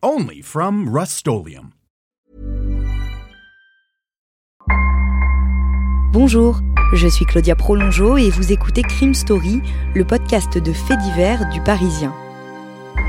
Only from Rust Bonjour, je suis Claudia Prolongeau et vous écoutez Crime Story, le podcast de faits divers du Parisien.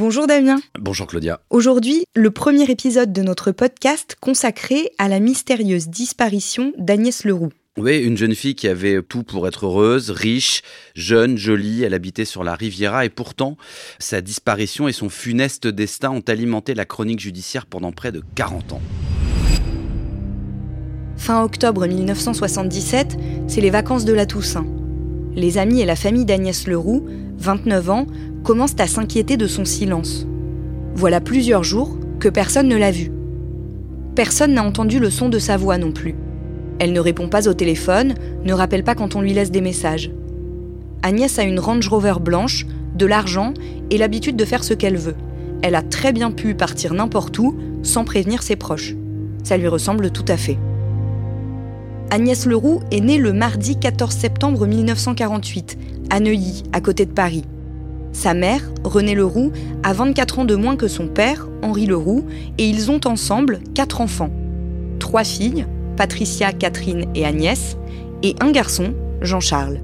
Bonjour Damien. Bonjour Claudia. Aujourd'hui, le premier épisode de notre podcast consacré à la mystérieuse disparition d'Agnès Leroux. Oui, une jeune fille qui avait tout pour être heureuse, riche, jeune, jolie, elle habitait sur la Riviera et pourtant sa disparition et son funeste destin ont alimenté la chronique judiciaire pendant près de 40 ans. Fin octobre 1977, c'est les vacances de la Toussaint. Les amis et la famille d'Agnès Leroux, 29 ans, commencent à s'inquiéter de son silence. Voilà plusieurs jours que personne ne l'a vue. Personne n'a entendu le son de sa voix non plus. Elle ne répond pas au téléphone, ne rappelle pas quand on lui laisse des messages. Agnès a une Range Rover blanche, de l'argent et l'habitude de faire ce qu'elle veut. Elle a très bien pu partir n'importe où sans prévenir ses proches. Ça lui ressemble tout à fait. Agnès Leroux est née le mardi 14 septembre 1948, à Neuilly, à côté de Paris. Sa mère, Renée Leroux, a 24 ans de moins que son père, Henri Leroux, et ils ont ensemble quatre enfants. Trois filles, Patricia, Catherine et Agnès, et un garçon, Jean-Charles.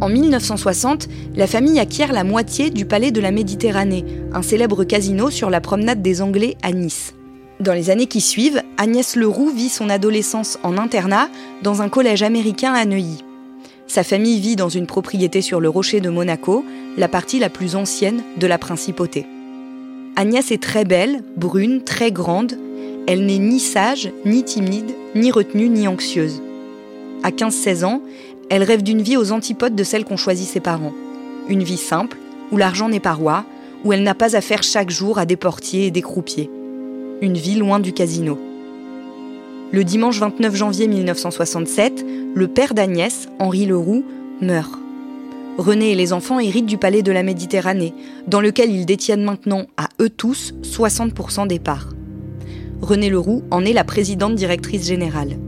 En 1960, la famille acquiert la moitié du Palais de la Méditerranée, un célèbre casino sur la promenade des Anglais à Nice. Dans les années qui suivent, Agnès Leroux vit son adolescence en internat dans un collège américain à Neuilly. Sa famille vit dans une propriété sur le rocher de Monaco, la partie la plus ancienne de la principauté. Agnès est très belle, brune, très grande, elle n'est ni sage, ni timide, ni retenue, ni anxieuse. À 15-16 ans, elle rêve d'une vie aux antipodes de celle qu'ont choisie ses parents. Une vie simple, où l'argent n'est pas roi, où elle n'a pas à faire chaque jour à des portiers et des croupiers. Une vie loin du casino. Le dimanche 29 janvier 1967, le père d'Agnès, Henri Leroux, meurt. René et les enfants héritent du palais de la Méditerranée, dans lequel ils détiennent maintenant à eux tous 60% des parts. René Leroux en est la présidente directrice générale.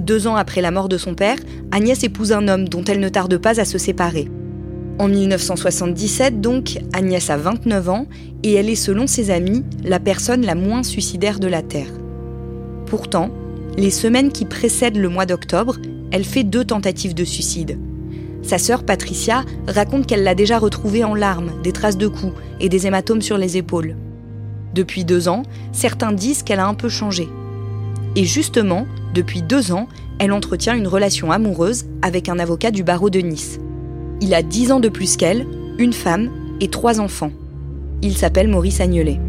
Deux ans après la mort de son père, Agnès épouse un homme dont elle ne tarde pas à se séparer. En 1977, donc, Agnès a 29 ans et elle est, selon ses amis, la personne la moins suicidaire de la Terre. Pourtant, les semaines qui précèdent le mois d'octobre, elle fait deux tentatives de suicide. Sa sœur Patricia raconte qu'elle l'a déjà retrouvée en larmes, des traces de coups et des hématomes sur les épaules. Depuis deux ans, certains disent qu'elle a un peu changé. Et justement, depuis deux ans, elle entretient une relation amoureuse avec un avocat du barreau de Nice. Il a dix ans de plus qu'elle, une femme et trois enfants. Il s'appelle Maurice Agnelet.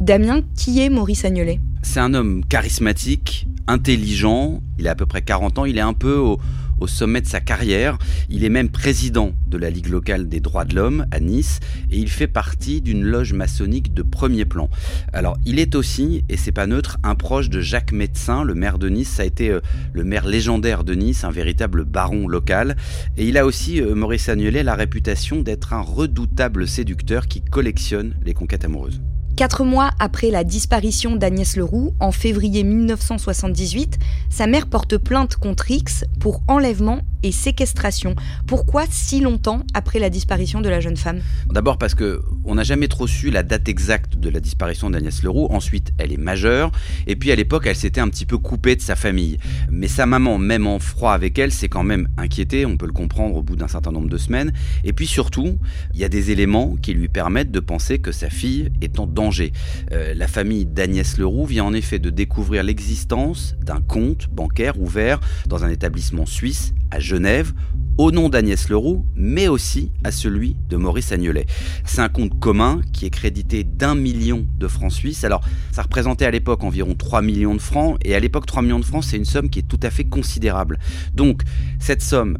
Damien, qui est Maurice Agnelet? C'est un homme charismatique, intelligent, il a à peu près 40 ans, il est un peu au, au sommet de sa carrière. Il est même président de la Ligue locale des droits de l'homme à Nice et il fait partie d'une loge maçonnique de premier plan. Alors, il est aussi, et c'est pas neutre, un proche de Jacques Médecin, le maire de Nice. Ça a été euh, le maire légendaire de Nice, un véritable baron local. Et il a aussi, euh, Maurice Agnelet, la réputation d'être un redoutable séducteur qui collectionne les conquêtes amoureuses. Quatre mois après la disparition d'Agnès Leroux, en février 1978, sa mère porte plainte contre X pour enlèvement et séquestration. Pourquoi si longtemps après la disparition de la jeune femme? D'abord parce que on n'a jamais trop su la date exacte de la disparition d'Agnès Leroux. Ensuite, elle est majeure. Et puis à l'époque, elle s'était un petit peu coupée de sa famille. Mais sa maman, même en froid avec elle, s'est quand même inquiétée. On peut le comprendre au bout d'un certain nombre de semaines. Et puis surtout, il y a des éléments qui lui permettent de penser que sa fille est en danger. Euh, la famille d'Agnès Leroux vient en effet de découvrir l'existence d'un compte bancaire ouvert dans un établissement suisse à Genève au nom d'Agnès Leroux, mais aussi à celui de Maurice Agnelet. C'est un compte commun qui est crédité d'un million de francs suisses. Alors, ça représentait à l'époque environ 3 millions de francs, et à l'époque 3 millions de francs, c'est une somme qui est tout à fait considérable. Donc, cette somme,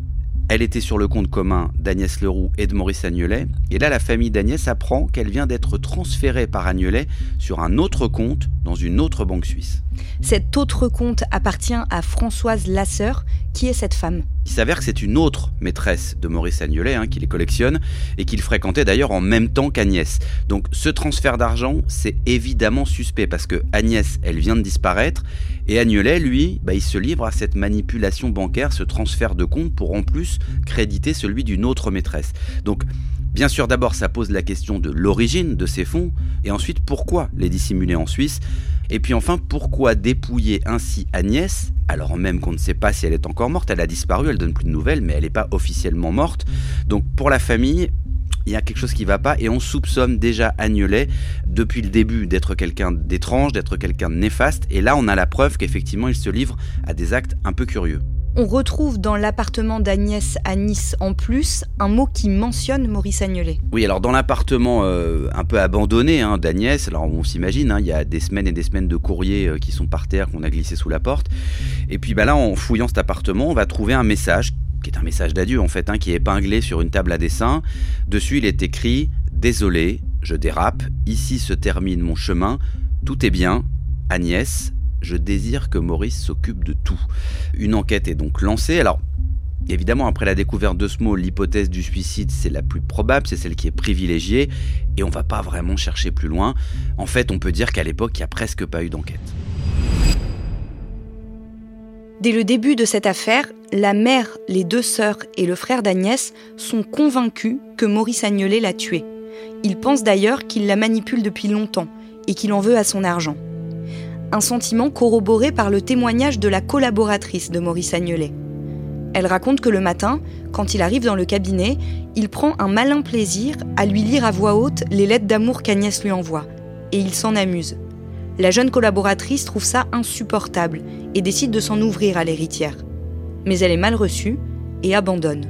elle était sur le compte commun d'Agnès Leroux et de Maurice Agnelet. Et là, la famille d'Agnès apprend qu'elle vient d'être transférée par Agnelet sur un autre compte dans une autre banque suisse. Cet autre compte appartient à Françoise Lasseur. Qui est cette femme Il s'avère que c'est une autre maîtresse de Maurice Agnelet hein, qui les collectionne et qu'il fréquentait d'ailleurs en même temps qu'Agnès. Donc ce transfert d'argent, c'est évidemment suspect parce que Agnès, elle vient de disparaître et Agnelet, lui, bah, il se livre à cette manipulation bancaire, ce transfert de compte pour en plus créditer celui d'une autre maîtresse. Donc Bien sûr, d'abord, ça pose la question de l'origine de ces fonds, et ensuite, pourquoi les dissimuler en Suisse? Et puis enfin, pourquoi dépouiller ainsi Agnès, alors même qu'on ne sait pas si elle est encore morte, elle a disparu, elle donne plus de nouvelles, mais elle n'est pas officiellement morte. Donc pour la famille, il y a quelque chose qui ne va pas et on soupçonne déjà Agnelet depuis le début d'être quelqu'un d'étrange, d'être quelqu'un de néfaste et là on a la preuve qu'effectivement il se livre à des actes un peu curieux. On retrouve dans l'appartement d'Agnès à Nice en plus un mot qui mentionne Maurice Agnelet. Oui, alors dans l'appartement euh, un peu abandonné hein, d'Agnès, alors on s'imagine, hein, il y a des semaines et des semaines de courriers euh, qui sont par terre qu'on a glissé sous la porte. Et puis bah, là, en fouillant cet appartement, on va trouver un message qui est un message d'adieu en fait, hein, qui est épinglé sur une table à dessin. Dessus, il est écrit Désolé, je dérape, ici se termine mon chemin, tout est bien, Agnès, je désire que Maurice s'occupe de tout. Une enquête est donc lancée. Alors, Évidemment, après la découverte de ce mot, l'hypothèse du suicide, c'est la plus probable, c'est celle qui est privilégiée, et on va pas vraiment chercher plus loin. En fait, on peut dire qu'à l'époque, il n'y a presque pas eu d'enquête. Dès le début de cette affaire, la mère, les deux sœurs et le frère d'Agnès sont convaincus que Maurice Agnelet l'a tuée. Ils pensent d'ailleurs qu'il la manipule depuis longtemps et qu'il en veut à son argent un sentiment corroboré par le témoignage de la collaboratrice de Maurice Agnelet. Elle raconte que le matin, quand il arrive dans le cabinet, il prend un malin plaisir à lui lire à voix haute les lettres d'amour qu'Agnès lui envoie, et il s'en amuse. La jeune collaboratrice trouve ça insupportable et décide de s'en ouvrir à l'héritière. Mais elle est mal reçue et abandonne.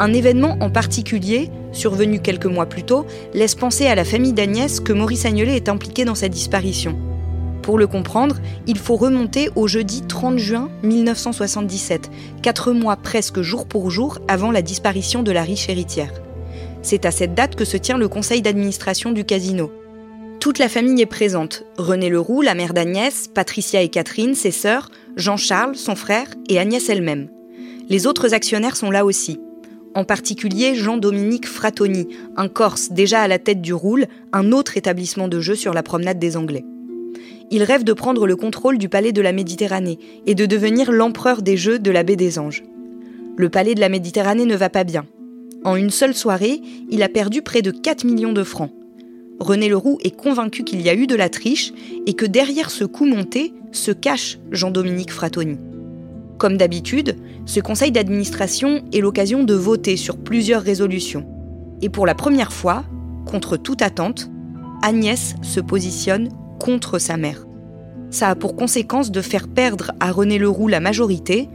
Un événement en particulier, survenu quelques mois plus tôt, laisse penser à la famille d'Agnès que Maurice Agnelet est impliqué dans sa disparition. Pour le comprendre, il faut remonter au jeudi 30 juin 1977, quatre mois presque jour pour jour avant la disparition de la riche héritière. C'est à cette date que se tient le conseil d'administration du casino. Toute la famille est présente. René Leroux, la mère d'Agnès, Patricia et Catherine, ses sœurs, Jean-Charles, son frère, et Agnès elle-même. Les autres actionnaires sont là aussi. En particulier Jean-Dominique Fratoni, un Corse déjà à la tête du Roule, un autre établissement de jeu sur la promenade des Anglais il rêve de prendre le contrôle du palais de la Méditerranée et de devenir l'empereur des Jeux de la baie des Anges. Le palais de la Méditerranée ne va pas bien. En une seule soirée, il a perdu près de 4 millions de francs. René Leroux est convaincu qu'il y a eu de la triche et que derrière ce coup monté se cache Jean-Dominique Fratoni. Comme d'habitude, ce conseil d'administration est l'occasion de voter sur plusieurs résolutions. Et pour la première fois, contre toute attente, Agnès se positionne contre sa mère. Ça a pour conséquence de faire perdre à René Leroux la majorité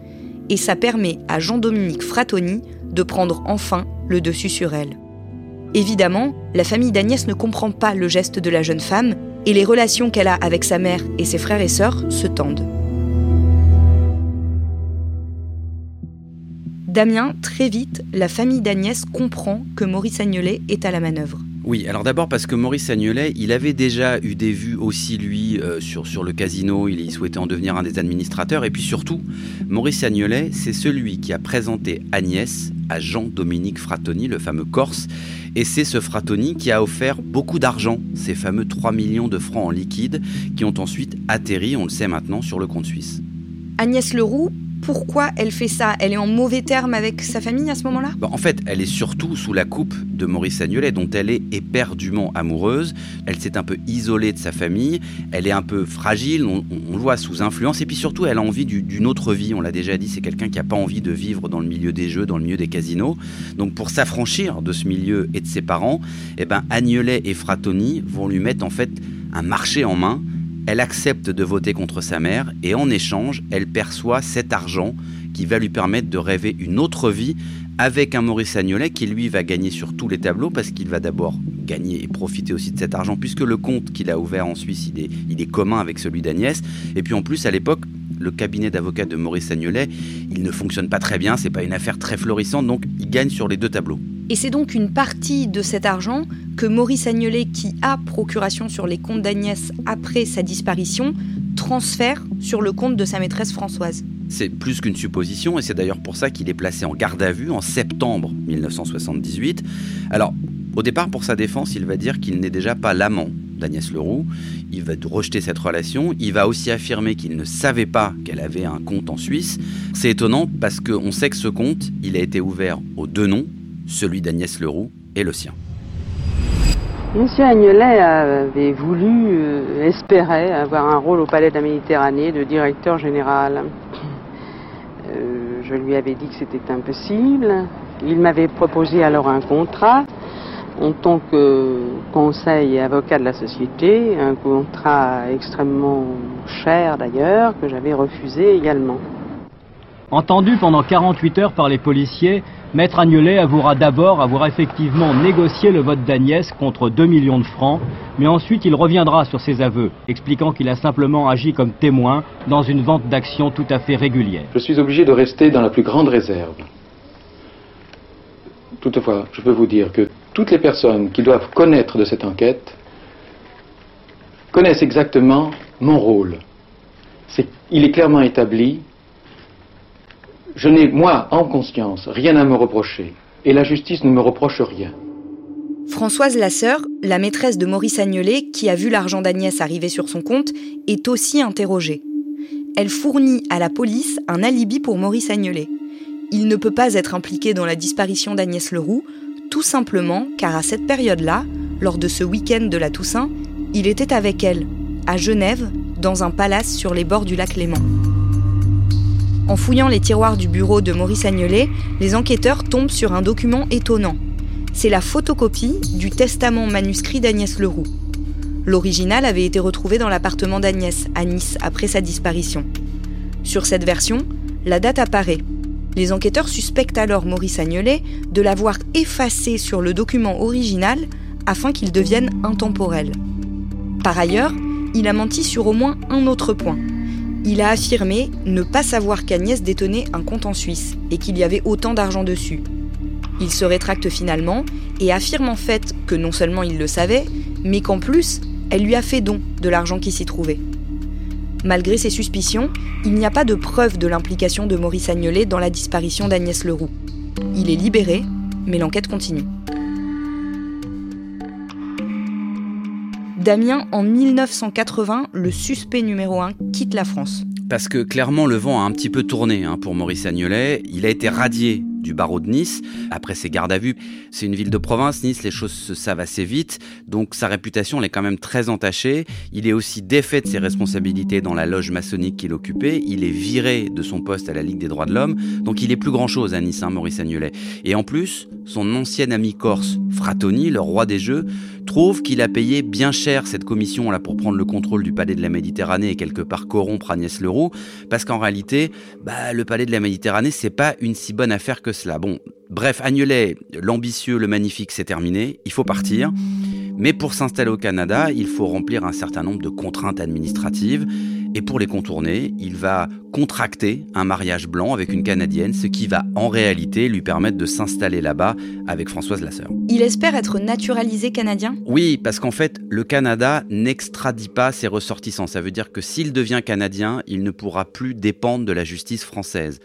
et ça permet à Jean-Dominique Fratoni de prendre enfin le dessus sur elle. Évidemment, la famille d'Agnès ne comprend pas le geste de la jeune femme et les relations qu'elle a avec sa mère et ses frères et sœurs se tendent. Damien, très vite, la famille d'Agnès comprend que Maurice Agnelet est à la manœuvre. Oui, alors d'abord parce que Maurice Agnelet, il avait déjà eu des vues aussi, lui, euh, sur, le casino, il, souhaitait en devenir un des administrateurs, et puis surtout, Maurice Agnelet, c'est celui qui a présenté Agnès à Jean-Dominique Fratoni, le fameux Corse, et c'est ce Fratoni qui a offert beaucoup d'argent, ces fameux 3 millions de francs en liquide, qui ont ensuite atterri, on le sait maintenant, sur le compte suisse. Agnès Leroux pourquoi elle fait ça? Elle est en mauvais terme avec sa famille à ce moment-là? Bah, En fait, elle est surtout sous la coupe de Maurice Agnolet, dont elle est éperdument amoureuse. Elle s'est un peu isolée de sa famille, elle est un peu fragile, on, le voit sous influence, et puis surtout, elle a envie d'une autre vie. On l'a déjà dit, c'est quelqu'un qui n'a pas envie de vivre dans le milieu des jeux, dans le milieu des casinos. Donc pour s'affranchir de ce milieu et de ses parents, eh ben, Agnolet et Fratoni vont lui mettre en fait un marché en main elle accepte de voter contre sa mère et en échange, elle perçoit cet argent qui va lui permettre de rêver une autre vie avec un Maurice Agnolet qui lui va gagner sur tous les tableaux parce qu'il va d'abord gagner et profiter aussi de cet argent puisque le compte qu'il a ouvert en Suisse est, il est commun avec celui d'Agnès. Et puis en plus à l'époque le cabinet d'avocats de Maurice Agnolet il ne fonctionne pas très bien c'est pas une affaire très florissante donc il gagne sur les deux tableaux et c'est donc une partie de cet argent que Maurice Agnolet, qui a procuration sur les comptes d'Agnès après sa disparition, transfère sur le compte de sa maîtresse Françoise. C'est plus qu'une supposition et c'est d'ailleurs pour ça qu'il est placé en garde à vue en septembre 1978. Alors, au départ, pour sa défense, il va dire qu'il n'est déjà pas l'amant d'Agnès Leroux. Il va rejeter cette relation. Il va aussi affirmer qu'il ne savait pas qu'elle avait un compte en Suisse. C'est étonnant parce qu'on sait que ce compte, il a été ouvert aux deux noms, celui d'Agnès Leroux et le sien. Monsieur Agnelet avait voulu, euh, espérait avoir un rôle au Palais de la Méditerranée de directeur général. Euh, je lui avais dit que c'était impossible. Il m'avait proposé alors un contrat en tant que conseil et avocat de la société, un contrat extrêmement cher d'ailleurs, que j'avais refusé également. Entendu pendant 48 heures par les policiers, Maître Agnelet avouera d'abord avoir effectivement négocié le vote d'Agnès contre 2 millions de francs, mais ensuite il reviendra sur ses aveux, expliquant qu'il a simplement agi comme témoin dans une vente d'actions tout à fait régulière. Je suis obligé de rester dans la plus grande réserve. Toutefois, je peux vous dire que toutes les personnes qui doivent connaître de cette enquête connaissent exactement mon rôle. il est clairement établi je n'ai, moi, en conscience, rien à me reprocher, et la justice ne me reproche rien. Françoise Lasseur, la maîtresse de Maurice Agnelet, qui a vu l'argent d'Agnès arriver sur son compte, est aussi interrogée. Elle fournit à la police un alibi pour Maurice Agnelet. Il ne peut pas être impliqué dans la disparition d'Agnès Leroux, tout simplement car à cette période-là, lors de ce week-end de la Toussaint, il était avec elle, à Genève, dans un palace sur les bords du lac Léman. En fouillant les tiroirs du bureau de Maurice Agnelet, les enquêteurs tombent sur un document étonnant. C'est la photocopie du testament manuscrit d'Agnès Leroux. L'original avait été retrouvé dans l'appartement d'Agnès, à Nice, après sa disparition. Sur cette version, la date apparaît. Les enquêteurs suspectent alors Maurice Agnelet de l'avoir effacé sur le document original afin qu'il devienne intemporel. Par ailleurs, il a menti sur au moins un autre point il a affirmé ne pas savoir qu'Agnès détenait un compte en Suisse et qu'il y avait autant d'argent dessus. Il se rétracte finalement et affirme en fait que non seulement il le savait, mais qu'en plus, elle lui a fait don de l'argent qui s'y trouvait. Malgré ses suspicions, il n'y a pas de preuve de l'implication de Maurice Agnelet dans la disparition d'Agnès Leroux. Il est libéré, mais l'enquête continue. Damien, en 1980, le suspect numéro 1 quitte la France. Parce que clairement, le vent a un petit peu tourné hein, pour Maurice Agnolet. Il a été radié du barreau de Nice. Après ses gardes à vue, c'est une ville de province, Nice, les choses se savent assez vite, donc sa réputation elle est quand même très entachée. Il est aussi défait de ses responsabilités dans la loge maçonnique qu'il occupait, il est viré de son poste à la Ligue des droits de l'homme, donc il est plus grand-chose à Nice, hein, Maurice Agnolet. Et en plus, son ancien ami corse, Fratoni, le roi des jeux, trouve qu'il a payé bien cher cette commission là pour prendre le contrôle du palais de la Méditerranée et quelque part corrompre Agnès Leroux, parce qu'en réalité, bah, le palais de la Méditerranée, c'est pas une si bonne affaire que cela. Bon, bref, Agnelet, l'ambitieux, le magnifique, c'est terminé, il faut partir. Mais pour s'installer au Canada, il faut remplir un certain nombre de contraintes administratives. Et pour les contourner, il va contracter un mariage blanc avec une Canadienne, ce qui va en réalité lui permettre de s'installer là-bas avec Françoise Lasseur. Il espère être naturalisé canadien? Oui, parce qu'en fait, le Canada n'extradit pas ses ressortissants. Ça veut dire que s'il devient canadien, il ne pourra plus dépendre de la justice française.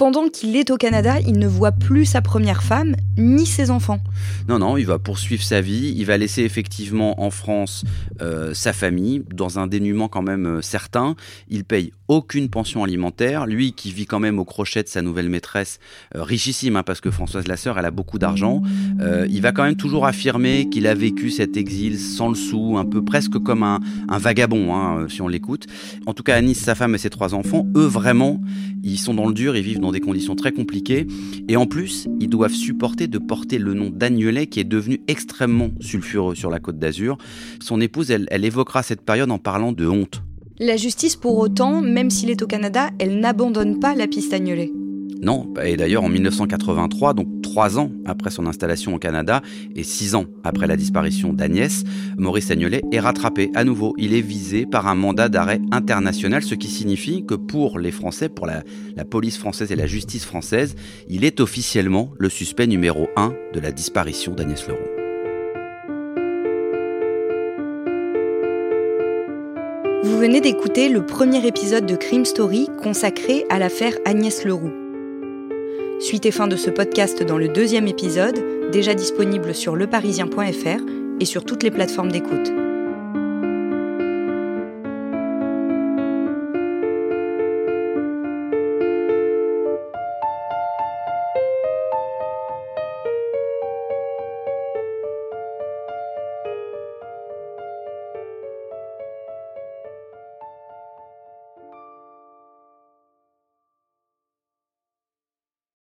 Pendant qu'il est au Canada, il ne voit plus sa première femme ni ses enfants. Non, non, il va poursuivre sa vie. Il va laisser effectivement en France euh, sa famille dans un dénuement quand même euh, certain. Il paye aucune pension alimentaire. Lui qui vit quand même au crochet de sa nouvelle maîtresse, euh, richissime, hein, parce que Françoise Lasseur, elle a beaucoup d'argent. il va quand même toujours affirmer qu'il a vécu cet exil sans le sou, un peu presque comme un, vagabond, hein, si on l'écoute. En tout cas, Anis, sa femme et ses trois enfants, eux vraiment, ils sont dans le dur, ils vivent dans des conditions très compliquées. Et en plus, ils doivent supporter de porter le nom d'Agnelet qui est devenu extrêmement sulfureux sur la côte d'Azur. Son épouse, elle, elle évoquera cette période en parlant de honte. La justice, pour autant, même s'il est au Canada, elle n'abandonne pas la piste Agnelet. Non, et d'ailleurs en 1983, donc trois ans après son installation au Canada et six ans après la disparition d'Agnès, Maurice Agnolet est rattrapé à nouveau. Il est visé par un mandat d'arrêt international, ce qui signifie que pour les Français, pour la, police française et la justice française, il est officiellement le suspect numéro un de la disparition d'Agnès Leroux. Vous venez d'écouter le premier épisode de Crime Story consacré à l'affaire Agnès Leroux. Suite et fin de ce podcast dans le deuxième épisode, déjà disponible sur leparisien.fr et sur toutes les plateformes d'écoute.